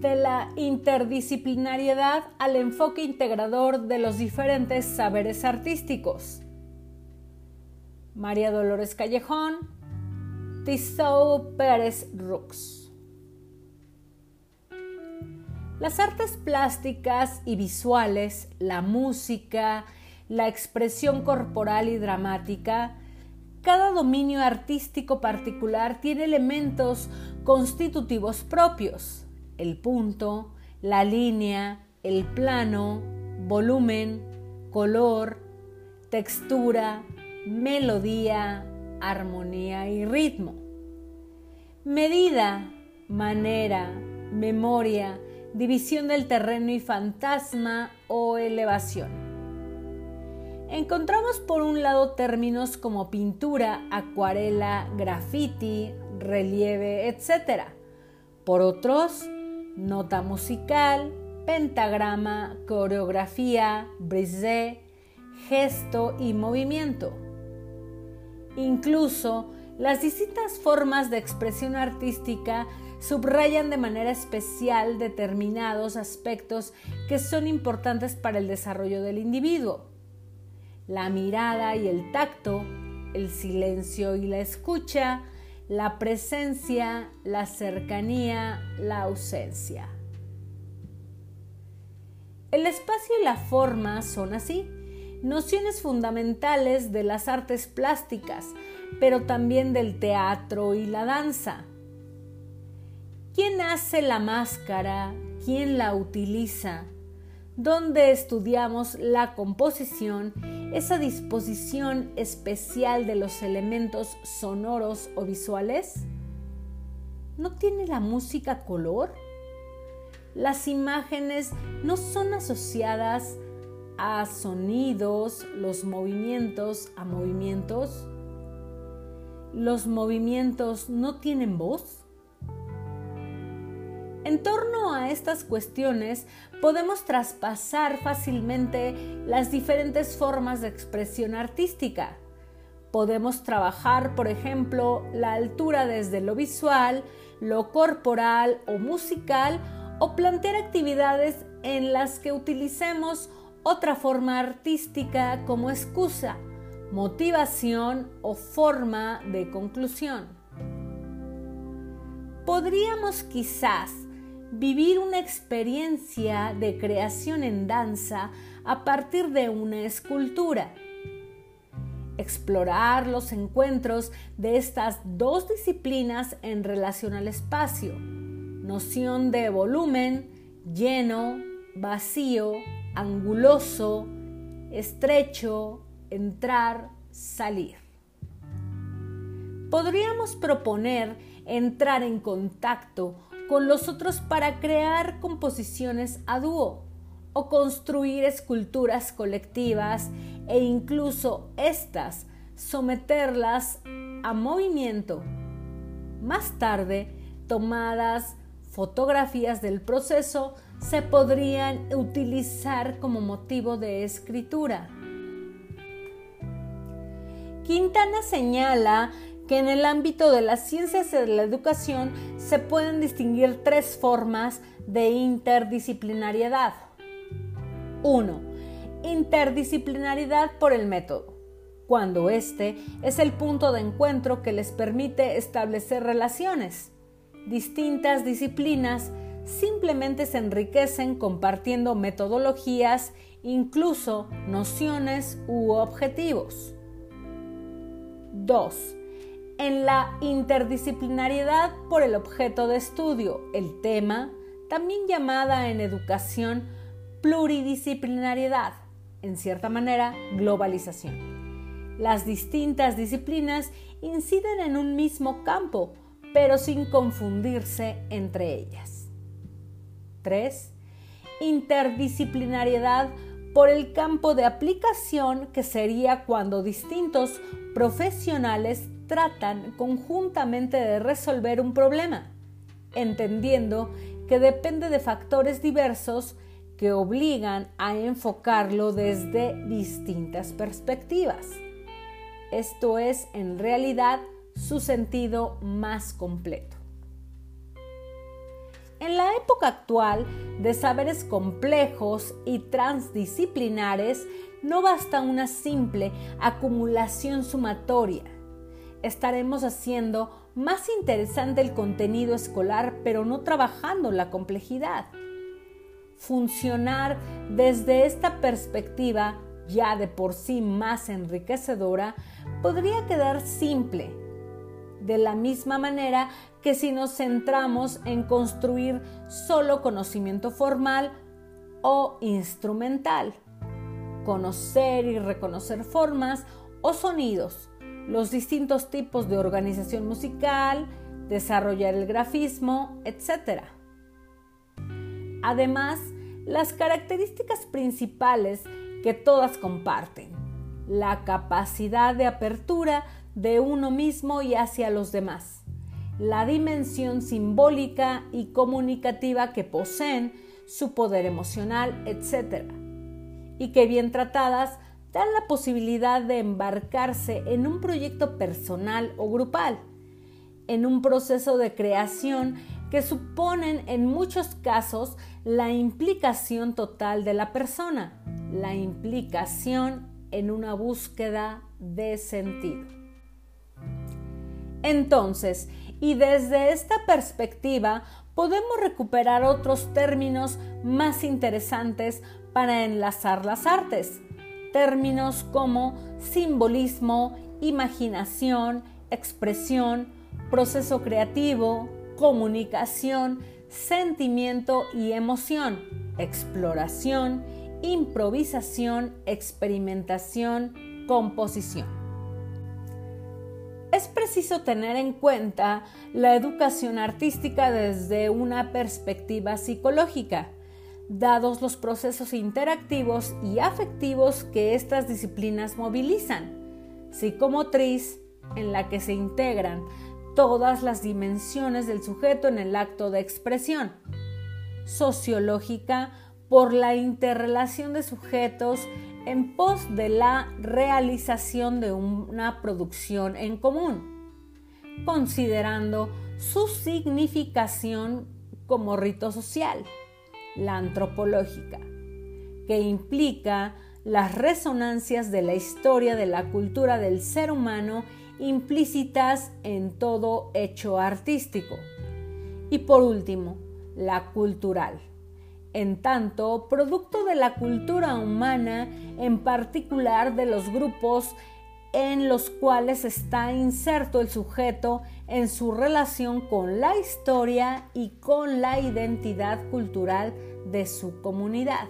de la interdisciplinariedad al enfoque integrador de los diferentes saberes artísticos. María Dolores Callejón, Tissot Pérez Rux. Las artes plásticas y visuales, la música, la expresión corporal y dramática, cada dominio artístico particular tiene elementos constitutivos propios el punto, la línea, el plano, volumen, color, textura, melodía, armonía y ritmo. Medida, manera, memoria, división del terreno y fantasma o elevación. Encontramos por un lado términos como pintura, acuarela, graffiti, relieve, etc. Por otros, nota musical, pentagrama, coreografía, brisé, gesto y movimiento. Incluso las distintas formas de expresión artística subrayan de manera especial determinados aspectos que son importantes para el desarrollo del individuo. La mirada y el tacto, el silencio y la escucha, la presencia, la cercanía, la ausencia. El espacio y la forma son así, nociones fundamentales de las artes plásticas, pero también del teatro y la danza. ¿Quién hace la máscara? ¿Quién la utiliza? ¿Dónde estudiamos la composición esa disposición especial de los elementos sonoros o visuales? ¿No tiene la música color? Las imágenes no son asociadas a sonidos, los movimientos a movimientos. ¿Los movimientos no tienen voz? En torno a estas cuestiones podemos traspasar fácilmente las diferentes formas de expresión artística. Podemos trabajar, por ejemplo, la altura desde lo visual, lo corporal o musical o plantear actividades en las que utilicemos otra forma artística como excusa, motivación o forma de conclusión. Podríamos quizás vivir una experiencia de creación en danza a partir de una escultura. Explorar los encuentros de estas dos disciplinas en relación al espacio, noción de volumen, lleno, vacío, anguloso, estrecho, entrar, salir. Podríamos proponer entrar en contacto con los otros para crear composiciones a dúo o construir esculturas colectivas e incluso estas someterlas a movimiento. Más tarde, tomadas fotografías del proceso se podrían utilizar como motivo de escritura. Quintana señala que en el ámbito de las ciencias de la educación se pueden distinguir tres formas de interdisciplinariedad. 1. Interdisciplinariedad por el método, cuando este es el punto de encuentro que les permite establecer relaciones. Distintas disciplinas simplemente se enriquecen compartiendo metodologías, incluso nociones u objetivos. 2 en la interdisciplinariedad por el objeto de estudio, el tema, también llamada en educación pluridisciplinariedad, en cierta manera globalización. Las distintas disciplinas inciden en un mismo campo, pero sin confundirse entre ellas. 3. Interdisciplinariedad por el campo de aplicación que sería cuando distintos profesionales tratan conjuntamente de resolver un problema, entendiendo que depende de factores diversos que obligan a enfocarlo desde distintas perspectivas. Esto es en realidad su sentido más completo. En la época actual de saberes complejos y transdisciplinares, no basta una simple acumulación sumatoria. Estaremos haciendo más interesante el contenido escolar, pero no trabajando la complejidad. Funcionar desde esta perspectiva, ya de por sí más enriquecedora, podría quedar simple, de la misma manera que si nos centramos en construir solo conocimiento formal o instrumental, conocer y reconocer formas o sonidos, los distintos tipos de organización musical, desarrollar el grafismo, etc. Además, las características principales que todas comparten, la capacidad de apertura de uno mismo y hacia los demás, la dimensión simbólica y comunicativa que poseen, su poder emocional, etc. Y que bien tratadas dan la posibilidad de embarcarse en un proyecto personal o grupal, en un proceso de creación que suponen en muchos casos la implicación total de la persona, la implicación en una búsqueda de sentido. Entonces, y desde esta perspectiva, podemos recuperar otros términos más interesantes para enlazar las artes. Términos como simbolismo, imaginación, expresión, proceso creativo, comunicación, sentimiento y emoción, exploración, improvisación, experimentación, composición. Es preciso tener en cuenta la educación artística desde una perspectiva psicológica, dados los procesos interactivos y afectivos que estas disciplinas movilizan, psicomotriz, en la que se integran todas las dimensiones del sujeto en el acto de expresión, sociológica, por la interrelación de sujetos en pos de la realización de una producción en común, considerando su significación como rito social, la antropológica, que implica las resonancias de la historia de la cultura del ser humano implícitas en todo hecho artístico. Y por último, la cultural en tanto producto de la cultura humana, en particular de los grupos en los cuales está inserto el sujeto en su relación con la historia y con la identidad cultural de su comunidad.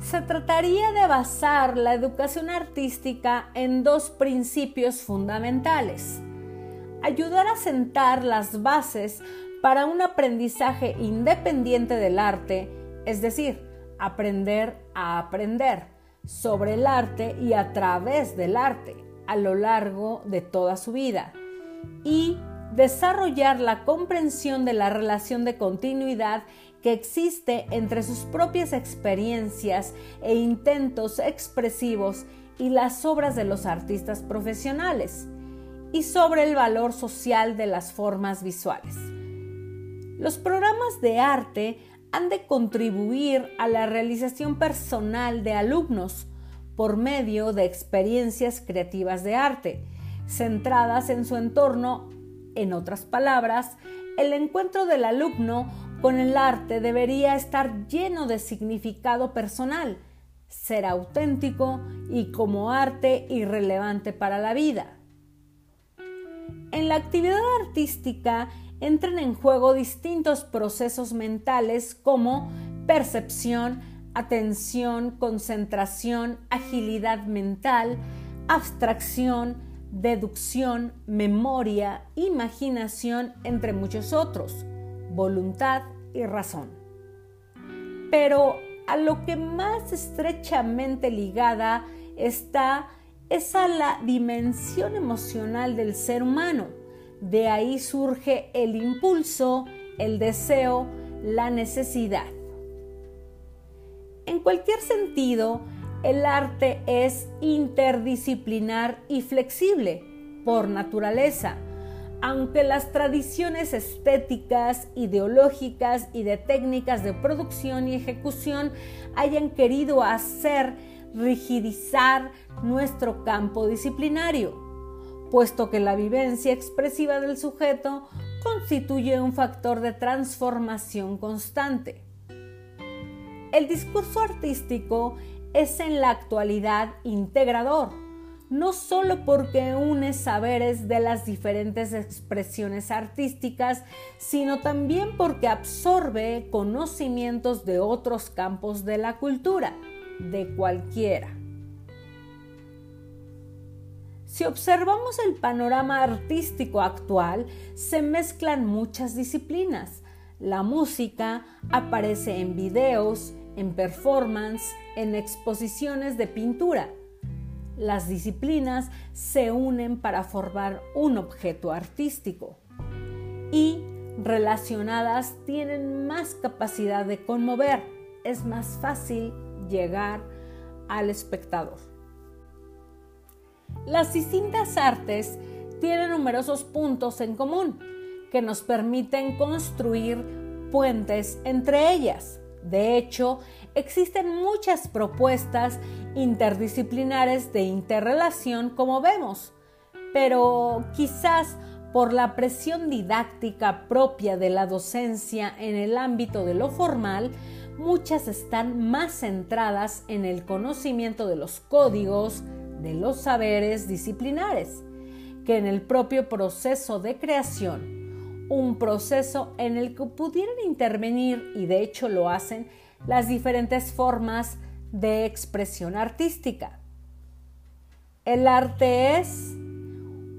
Se trataría de basar la educación artística en dos principios fundamentales. Ayudar a sentar las bases para un aprendizaje independiente del arte, es decir, aprender a aprender sobre el arte y a través del arte a lo largo de toda su vida y desarrollar la comprensión de la relación de continuidad que existe entre sus propias experiencias e intentos expresivos y las obras de los artistas profesionales y sobre el valor social de las formas visuales. Los programas de arte han de contribuir a la realización personal de alumnos por medio de experiencias creativas de arte, centradas en su entorno. En otras palabras, el encuentro del alumno con el arte debería estar lleno de significado personal, ser auténtico y como arte irrelevante para la vida. En la actividad artística entran en juego distintos procesos mentales como percepción, atención, concentración, agilidad mental, abstracción, deducción, memoria, imaginación, entre muchos otros, voluntad y razón. Pero a lo que más estrechamente ligada está es a la dimensión emocional del ser humano de ahí surge el impulso, el deseo, la necesidad. En cualquier sentido, el arte es interdisciplinar y flexible por naturaleza, aunque las tradiciones estéticas, ideológicas y de técnicas de producción y ejecución hayan querido hacer rigidizar nuestro campo disciplinario, puesto que la vivencia expresiva del sujeto constituye un factor de transformación constante. El discurso artístico es en la actualidad integrador, no solo porque une saberes de las diferentes expresiones artísticas, sino también porque absorbe conocimientos de otros campos de la cultura, de cualquiera. Si observamos el panorama artístico actual, se mezclan muchas disciplinas. La música aparece en videos, en performance, en exposiciones de pintura. Las disciplinas se unen para formar un objeto artístico y relacionadas tienen más capacidad de conmover. Es más fácil llegar al espectador. Las distintas artes tienen numerosos puntos en común que nos permiten construir puentes entre ellas. De hecho, existen muchas propuestas interdisciplinares de interrelación como vemos, pero quizás por la presión didáctica propia de la docencia en el ámbito de lo formal, muchas están más centradas en el conocimiento de los códigos, de los saberes disciplinares, que en el propio proceso de creación un proceso en el que pudieran intervenir, y de hecho lo hacen, las diferentes formas de expresión artística. El arte es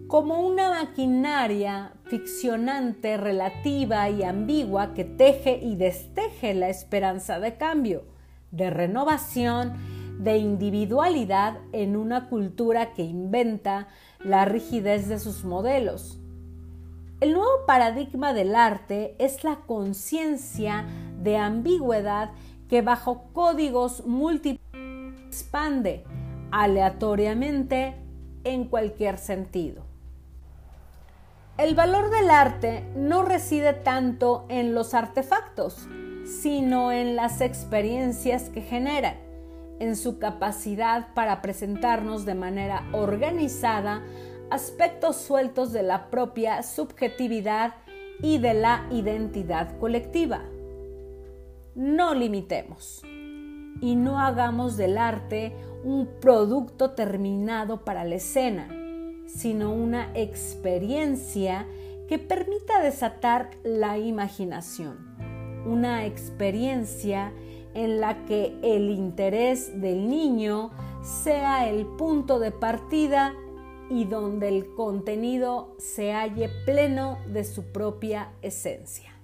como una maquinaria ficcionante, relativa y ambigua que teje y desteje la esperanza de cambio, de renovación, de individualidad en una cultura que inventa la rigidez de sus modelos, el nuevo paradigma del arte es la conciencia de ambigüedad que bajo códigos múltiples expande aleatoriamente en cualquier sentido. El valor del arte no reside tanto en los artefactos, sino en las experiencias que generan, en su capacidad para presentarnos de manera organizada aspectos sueltos de la propia subjetividad y de la identidad colectiva. No limitemos y no hagamos del arte un producto terminado para la escena, sino una experiencia que permita desatar la imaginación, una experiencia en la que el interés del niño sea el punto de partida y donde el contenido se halle pleno de su propia esencia.